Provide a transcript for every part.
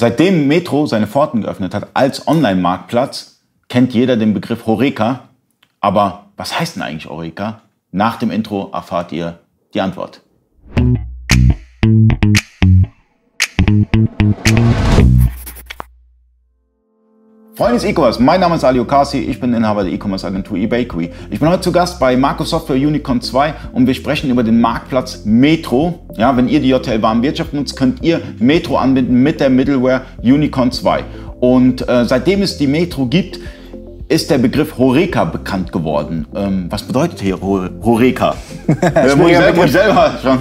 Seitdem Metro seine Pforten geöffnet hat als Online-Marktplatz, kennt jeder den Begriff Horeca. Aber was heißt denn eigentlich Horeca? Nach dem Intro erfahrt ihr die Antwort. Freunde des E-Commerce, mein Name ist Ali Okasi, ich bin Inhaber der E-Commerce Agentur eBakery. Ich bin heute zu Gast bei Marco Software Unicorn 2 und wir sprechen über den Marktplatz Metro. Ja, wenn ihr die JTL-Warenwirtschaft nutzt, könnt ihr Metro anbinden mit der Middleware Unicorn 2. Und äh, seitdem es die Metro gibt, ist der Begriff Horeca bekannt geworden. Ähm, was bedeutet hier Horeca? äh, muss ich selber, selber schon.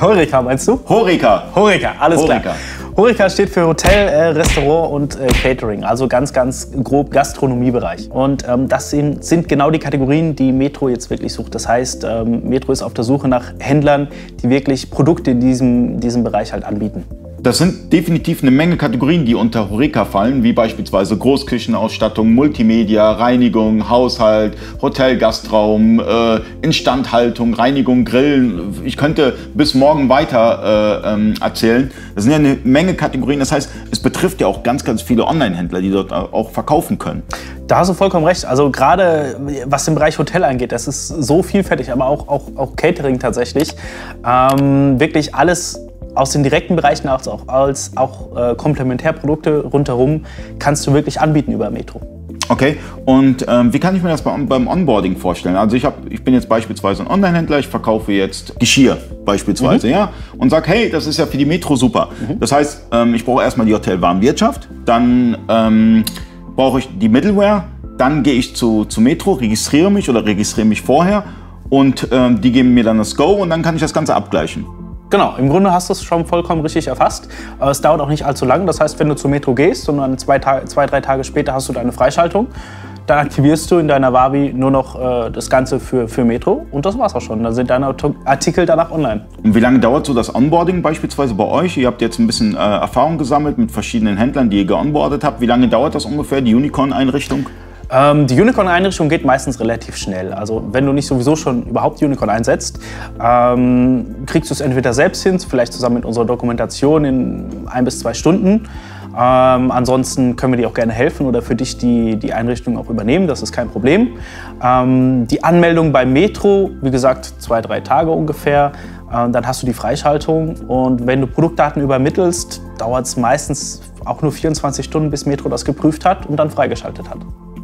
Horeca meinst du? Horeca. Horeca, alles Horeca. klar. Horeca steht für Hotel, äh, Restaurant und äh, Catering, also ganz, ganz grob Gastronomiebereich. Und ähm, das sind, sind, genau die Kategorien, die Metro jetzt wirklich sucht. Das heißt, ähm, Metro ist auf der Suche nach Händlern, die wirklich Produkte in diesem, diesem Bereich halt anbieten. Das sind definitiv eine Menge Kategorien, die unter Horeca fallen, wie beispielsweise Großküchenausstattung, Multimedia, Reinigung, Haushalt, Hotel, Gastraum, äh, Instandhaltung, Reinigung, Grillen. Ich könnte bis morgen weiter äh, ähm, erzählen. Das sind ja eine Menge Kategorien. Das heißt, es betrifft ja auch ganz, ganz viele Online-Händler, die dort auch verkaufen können. Da hast du vollkommen recht. Also gerade was den Bereich Hotel angeht, das ist so vielfältig, aber auch, auch, auch Catering tatsächlich. Ähm, wirklich alles aus den direkten Bereichen als auch, als auch äh, Komplementärprodukte rundherum kannst du wirklich anbieten über Metro. Okay, und ähm, wie kann ich mir das beim, beim Onboarding vorstellen? Also ich, hab, ich bin jetzt beispielsweise ein Online-Händler, ich verkaufe jetzt Geschirr beispielsweise, mhm. ja, und sage, hey, das ist ja für die Metro super. Mhm. Das heißt, ähm, ich brauche erstmal die Hotelwarenwirtschaft, dann ähm, brauche ich die Middleware, dann gehe ich zu, zu Metro, registriere mich oder registriere mich vorher und ähm, die geben mir dann das Go und dann kann ich das Ganze abgleichen. Genau, im Grunde hast du es schon vollkommen richtig erfasst. Aber es dauert auch nicht allzu lang. Das heißt, wenn du zur Metro gehst und dann zwei, zwei drei Tage später hast du deine Freischaltung, dann aktivierst du in deiner Wavi nur noch äh, das Ganze für, für Metro und das war's auch schon. Dann sind deine Artikel danach online. Und wie lange dauert so das Onboarding beispielsweise bei euch? Ihr habt jetzt ein bisschen äh, Erfahrung gesammelt mit verschiedenen Händlern, die ihr geonboardet habt. Wie lange dauert das ungefähr, die Unicorn-Einrichtung? Ähm, die Unicorn-Einrichtung geht meistens relativ schnell. Also wenn du nicht sowieso schon überhaupt Unicorn einsetzt, ähm, kriegst du es entweder selbst hin, vielleicht zusammen mit unserer Dokumentation in ein bis zwei Stunden. Ähm, ansonsten können wir dir auch gerne helfen oder für dich die, die Einrichtung auch übernehmen, das ist kein Problem. Ähm, die Anmeldung beim Metro, wie gesagt, zwei, drei Tage ungefähr. Ähm, dann hast du die Freischaltung und wenn du Produktdaten übermittelst, dauert es meistens auch nur 24 Stunden, bis Metro das geprüft hat und dann freigeschaltet hat.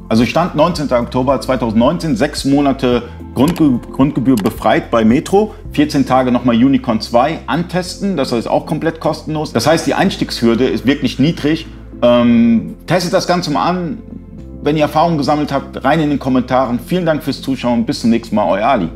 Also stand 19. Oktober 2019, sechs Monate Grundge Grundgebühr befreit bei Metro, 14 Tage nochmal Unicorn 2 antesten, das ist auch komplett kostenlos. Das heißt, die Einstiegshürde ist wirklich niedrig. Ähm, testet das Ganze mal an. Wenn ihr Erfahrungen gesammelt habt, rein in den Kommentaren. Vielen Dank fürs Zuschauen. Bis zum nächsten Mal, euer Ali.